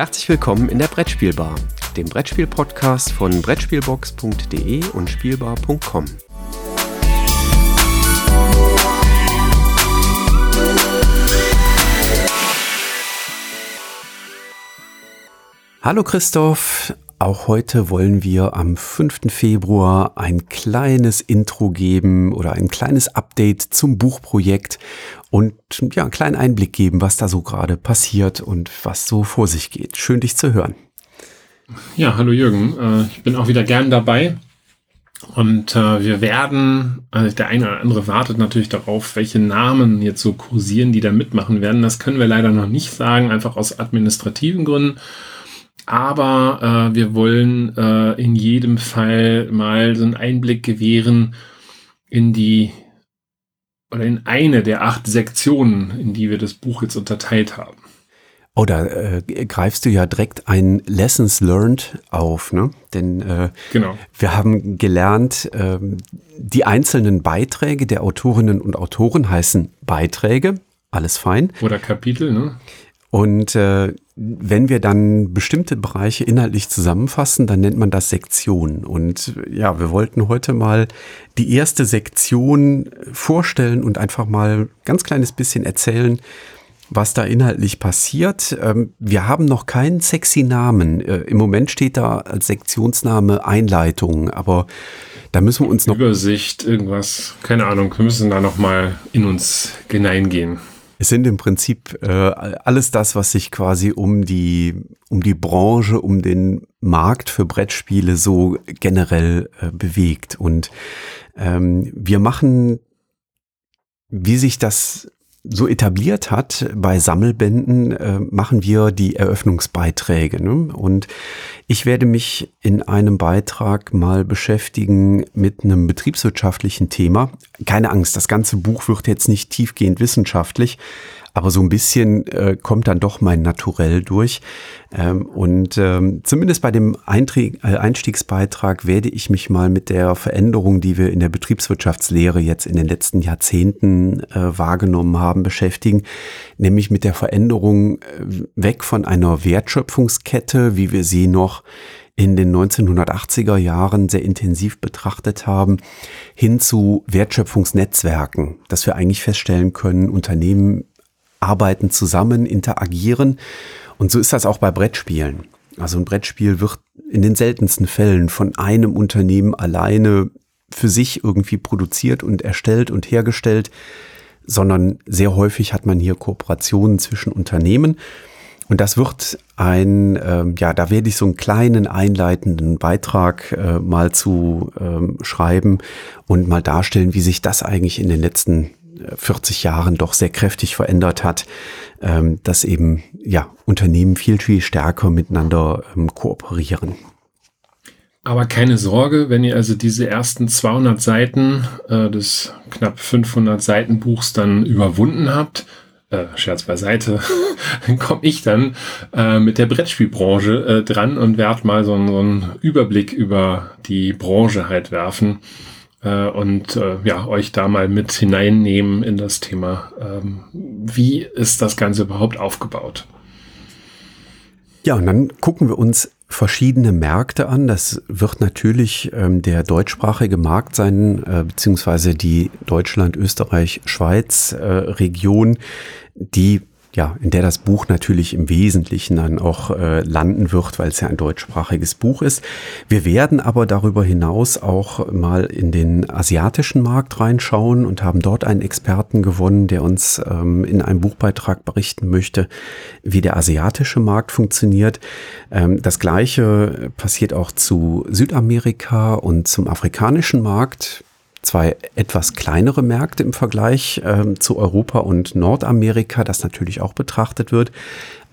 Herzlich willkommen in der Brettspielbar, dem Brettspiel-Podcast von Brettspielbox.de und Spielbar.com. Hallo Christoph, auch heute wollen wir am 5. Februar ein kleines Intro geben oder ein kleines Update zum Buchprojekt und ja, einen kleinen Einblick geben, was da so gerade passiert und was so vor sich geht. Schön, dich zu hören. Ja, hallo Jürgen. Äh, ich bin auch wieder gern dabei. Und äh, wir werden, also der eine oder andere wartet natürlich darauf, welche Namen jetzt so kursieren, die da mitmachen werden. Das können wir leider noch nicht sagen, einfach aus administrativen Gründen. Aber äh, wir wollen äh, in jedem Fall mal so einen Einblick gewähren in die oder in eine der acht Sektionen, in die wir das Buch jetzt unterteilt haben. Oh, da äh, greifst du ja direkt ein Lessons Learned auf, ne? Denn äh, genau. wir haben gelernt, äh, die einzelnen Beiträge der Autorinnen und Autoren heißen Beiträge, alles fein. Oder Kapitel, ne? Und äh, wenn wir dann bestimmte Bereiche inhaltlich zusammenfassen, dann nennt man das Sektion. Und ja, wir wollten heute mal die erste Sektion vorstellen und einfach mal ganz kleines bisschen erzählen, was da inhaltlich passiert. Ähm, wir haben noch keinen sexy Namen. Äh, Im Moment steht da als Sektionsname Einleitung, aber da müssen wir uns noch. Übersicht, irgendwas, keine Ahnung, wir müssen da noch mal in uns hineingehen. Es sind im Prinzip äh, alles das, was sich quasi um die, um die Branche, um den Markt für Brettspiele so generell äh, bewegt. Und ähm, wir machen, wie sich das so etabliert hat, bei Sammelbänden äh, machen wir die Eröffnungsbeiträge. Ne? Und ich werde mich in einem Beitrag mal beschäftigen mit einem betriebswirtschaftlichen Thema. Keine Angst, das ganze Buch wird jetzt nicht tiefgehend wissenschaftlich, aber so ein bisschen äh, kommt dann doch mein Naturell durch. Ähm, und ähm, zumindest bei dem Einträg, äh, Einstiegsbeitrag werde ich mich mal mit der Veränderung, die wir in der Betriebswirtschaftslehre jetzt in den letzten Jahrzehnten äh, wahrgenommen haben, beschäftigen, nämlich mit der Veränderung äh, weg von einer Wertschöpfungskette, wie wir sie noch in den 1980er Jahren sehr intensiv betrachtet haben, hin zu Wertschöpfungsnetzwerken, dass wir eigentlich feststellen können, Unternehmen arbeiten zusammen, interagieren. Und so ist das auch bei Brettspielen. Also ein Brettspiel wird in den seltensten Fällen von einem Unternehmen alleine für sich irgendwie produziert und erstellt und hergestellt, sondern sehr häufig hat man hier Kooperationen zwischen Unternehmen. Und das wird ein, äh, ja, da werde ich so einen kleinen einleitenden Beitrag äh, mal zu äh, schreiben und mal darstellen, wie sich das eigentlich in den letzten 40 Jahren doch sehr kräftig verändert hat, ähm, dass eben ja Unternehmen viel, viel stärker miteinander ähm, kooperieren. Aber keine Sorge, wenn ihr also diese ersten 200 Seiten äh, des knapp 500 Seiten Buchs dann überwunden habt, äh, Scherz beiseite, dann komme ich dann äh, mit der Brettspielbranche äh, dran und werde mal so, so einen Überblick über die Branche halt werfen äh, und äh, ja, euch da mal mit hineinnehmen in das Thema. Ähm, wie ist das Ganze überhaupt aufgebaut? Ja, und dann gucken wir uns verschiedene Märkte an. Das wird natürlich ähm, der deutschsprachige Markt sein, äh, beziehungsweise die Deutschland, Österreich, Schweiz äh, Region, die ja, in der das Buch natürlich im Wesentlichen dann auch äh, landen wird, weil es ja ein deutschsprachiges Buch ist. Wir werden aber darüber hinaus auch mal in den asiatischen Markt reinschauen und haben dort einen Experten gewonnen, der uns ähm, in einem Buchbeitrag berichten möchte, wie der asiatische Markt funktioniert. Ähm, das gleiche passiert auch zu Südamerika und zum afrikanischen Markt zwei etwas kleinere Märkte im Vergleich äh, zu Europa und Nordamerika, das natürlich auch betrachtet wird,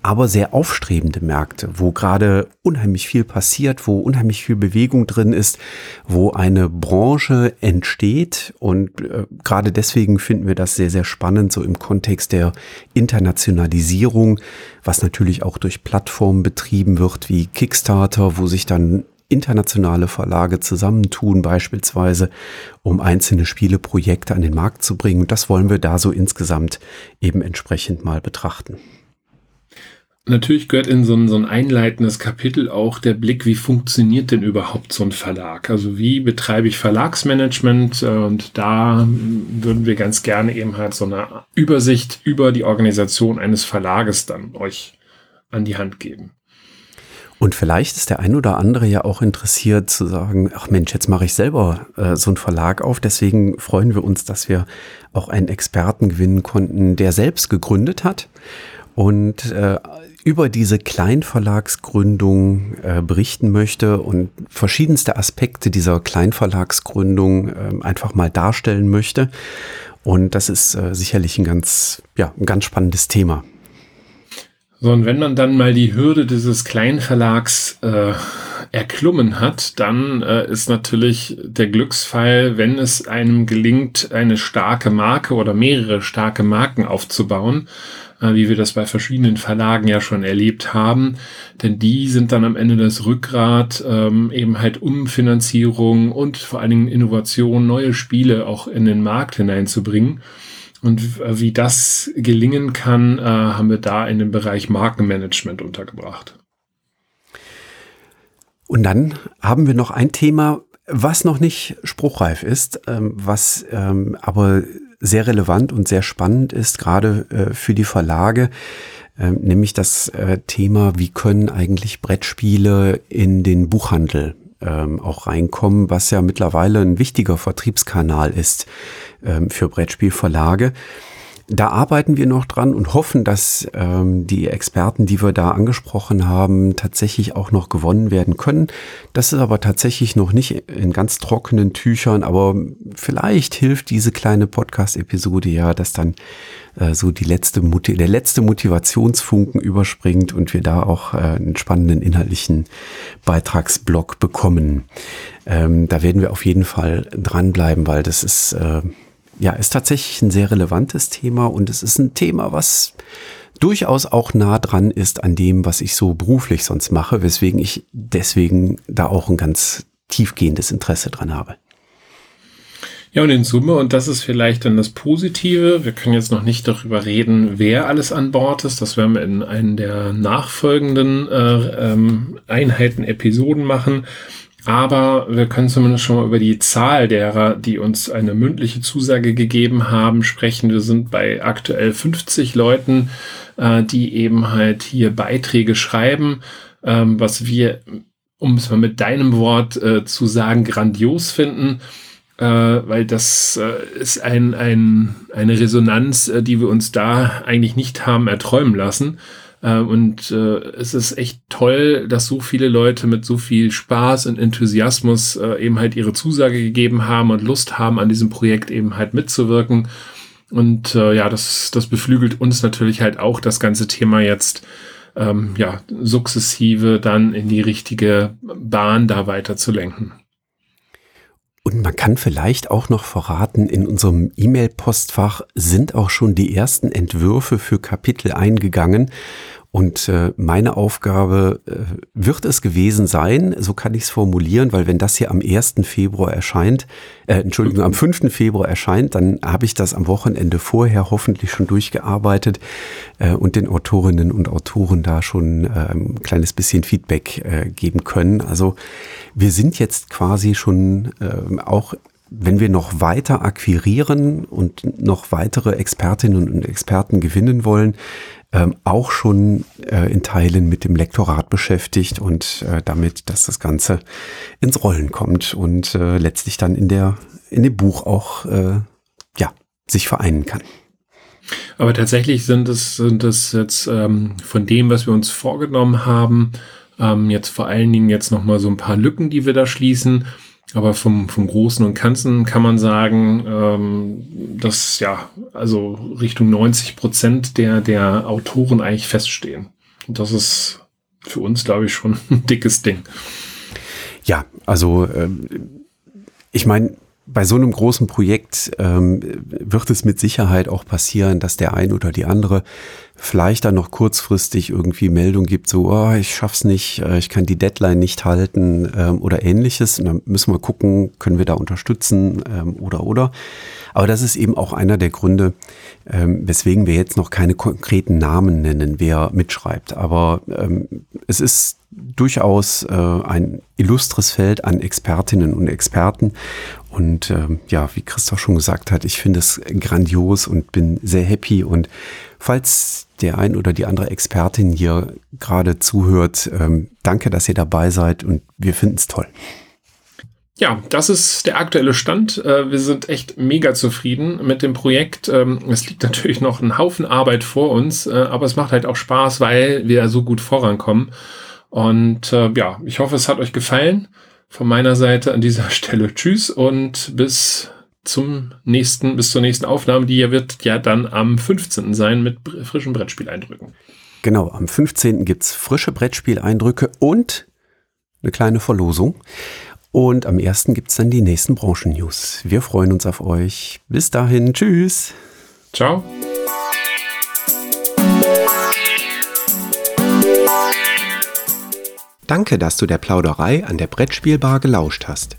aber sehr aufstrebende Märkte, wo gerade unheimlich viel passiert, wo unheimlich viel Bewegung drin ist, wo eine Branche entsteht. Und äh, gerade deswegen finden wir das sehr, sehr spannend, so im Kontext der Internationalisierung, was natürlich auch durch Plattformen betrieben wird wie Kickstarter, wo sich dann internationale Verlage zusammentun, beispielsweise, um einzelne Spieleprojekte an den Markt zu bringen. Und das wollen wir da so insgesamt eben entsprechend mal betrachten. natürlich gehört in so ein, so ein einleitendes Kapitel auch der Blick, wie funktioniert denn überhaupt so ein Verlag? Also wie betreibe ich Verlagsmanagement? Und da würden wir ganz gerne eben halt so eine Übersicht über die Organisation eines Verlages dann euch an die Hand geben. Und vielleicht ist der ein oder andere ja auch interessiert zu sagen, ach Mensch, jetzt mache ich selber äh, so einen Verlag auf. Deswegen freuen wir uns, dass wir auch einen Experten gewinnen konnten, der selbst gegründet hat und äh, über diese Kleinverlagsgründung äh, berichten möchte und verschiedenste Aspekte dieser Kleinverlagsgründung äh, einfach mal darstellen möchte. Und das ist äh, sicherlich ein ganz, ja, ein ganz spannendes Thema. So, und wenn man dann mal die Hürde dieses Kleinverlags äh, erklommen hat, dann äh, ist natürlich der Glücksfall, wenn es einem gelingt, eine starke Marke oder mehrere starke Marken aufzubauen, äh, wie wir das bei verschiedenen Verlagen ja schon erlebt haben. Denn die sind dann am Ende das Rückgrat, ähm, eben halt um Finanzierung und vor allen Dingen Innovation, neue Spiele auch in den Markt hineinzubringen. Und wie das gelingen kann, äh, haben wir da in dem Bereich Markenmanagement untergebracht. Und dann haben wir noch ein Thema, was noch nicht spruchreif ist, ähm, was ähm, aber sehr relevant und sehr spannend ist, gerade äh, für die Verlage, äh, nämlich das äh, Thema, wie können eigentlich Brettspiele in den Buchhandel ähm, auch reinkommen, was ja mittlerweile ein wichtiger Vertriebskanal ist ähm, für Brettspielverlage. Da arbeiten wir noch dran und hoffen, dass ähm, die Experten, die wir da angesprochen haben, tatsächlich auch noch gewonnen werden können. Das ist aber tatsächlich noch nicht in ganz trockenen Tüchern, aber vielleicht hilft diese kleine Podcast-Episode ja, dass dann äh, so die letzte der letzte Motivationsfunken überspringt und wir da auch äh, einen spannenden inhaltlichen Beitragsblock bekommen. Ähm, da werden wir auf jeden Fall dranbleiben, weil das ist äh, ja, ist tatsächlich ein sehr relevantes Thema und es ist ein Thema, was durchaus auch nah dran ist an dem, was ich so beruflich sonst mache, weswegen ich deswegen da auch ein ganz tiefgehendes Interesse dran habe. Ja, und in Summe, und das ist vielleicht dann das Positive, wir können jetzt noch nicht darüber reden, wer alles an Bord ist. Das werden wir in einen der nachfolgenden äh, ähm, Einheiten, Episoden machen. Aber wir können zumindest schon mal über die Zahl derer, die uns eine mündliche Zusage gegeben haben, sprechen. Wir sind bei aktuell 50 Leuten, äh, die eben halt hier Beiträge schreiben, ähm, was wir, um es mal mit deinem Wort äh, zu sagen, grandios finden. Äh, weil das äh, ist ein, ein, eine Resonanz, äh, die wir uns da eigentlich nicht haben erträumen lassen. Äh, und äh, es ist echt toll, dass so viele Leute mit so viel Spaß und Enthusiasmus äh, eben halt ihre Zusage gegeben haben und Lust haben, an diesem Projekt eben halt mitzuwirken. Und ja, das, das beflügelt uns natürlich halt auch, das ganze Thema jetzt ähm, ja sukzessive dann in die richtige Bahn da weiter zu lenken. Und man kann vielleicht auch noch verraten, in unserem E-Mail-Postfach sind auch schon die ersten Entwürfe für Kapitel eingegangen. Und äh, meine Aufgabe äh, wird es gewesen sein, so kann ich es formulieren, weil wenn das hier am 1. Februar erscheint, äh, Entschuldigung, am 5. Februar erscheint, dann habe ich das am Wochenende vorher hoffentlich schon durchgearbeitet äh, und den Autorinnen und Autoren da schon äh, ein kleines bisschen Feedback äh, geben können. Also wir sind jetzt quasi schon äh, auch wenn wir noch weiter akquirieren und noch weitere Expertinnen und Experten gewinnen wollen, ähm, auch schon äh, in Teilen mit dem Lektorat beschäftigt und äh, damit, dass das Ganze ins Rollen kommt und äh, letztlich dann in der in dem Buch auch äh, ja sich vereinen kann. Aber tatsächlich sind es sind es jetzt ähm, von dem, was wir uns vorgenommen haben, ähm, jetzt vor allen Dingen jetzt noch mal so ein paar Lücken, die wir da schließen. Aber vom, vom Großen und Ganzen kann man sagen, ähm, dass ja, also Richtung 90 Prozent der, der Autoren eigentlich feststehen. Und das ist für uns, glaube ich, schon ein dickes Ding. Ja, also ähm, ich meine, bei so einem großen Projekt ähm, wird es mit Sicherheit auch passieren, dass der ein oder die andere vielleicht dann noch kurzfristig irgendwie Meldung gibt, so, oh, ich schaff's nicht, äh, ich kann die Deadline nicht halten ähm, oder ähnliches. Und dann müssen wir gucken, können wir da unterstützen ähm, oder oder. Aber das ist eben auch einer der Gründe, ähm, weswegen wir jetzt noch keine konkreten Namen nennen, wer mitschreibt. Aber ähm, es ist durchaus äh, ein illustres Feld an Expertinnen und Experten. Und ähm, ja, wie Christoph schon gesagt hat, ich finde es grandios und bin sehr happy. Und falls der ein oder die andere Expertin hier gerade zuhört, ähm, danke, dass ihr dabei seid und wir finden es toll. Ja, das ist der aktuelle Stand. Äh, wir sind echt mega zufrieden mit dem Projekt. Ähm, es liegt natürlich noch ein Haufen Arbeit vor uns, äh, aber es macht halt auch Spaß, weil wir so gut vorankommen. Und äh, ja, ich hoffe, es hat euch gefallen. Von meiner Seite an dieser Stelle Tschüss und bis zum nächsten, bis zur nächsten Aufnahme, die ja wird ja dann am 15. sein mit frischen Brettspieleindrücken. Genau, am 15. gibt's frische Brettspieleindrücke und eine kleine Verlosung. Und am 1. gibt's dann die nächsten Branchen-News. Wir freuen uns auf euch. Bis dahin, tschüss. Ciao. Danke, dass du der Plauderei an der Brettspielbar gelauscht hast.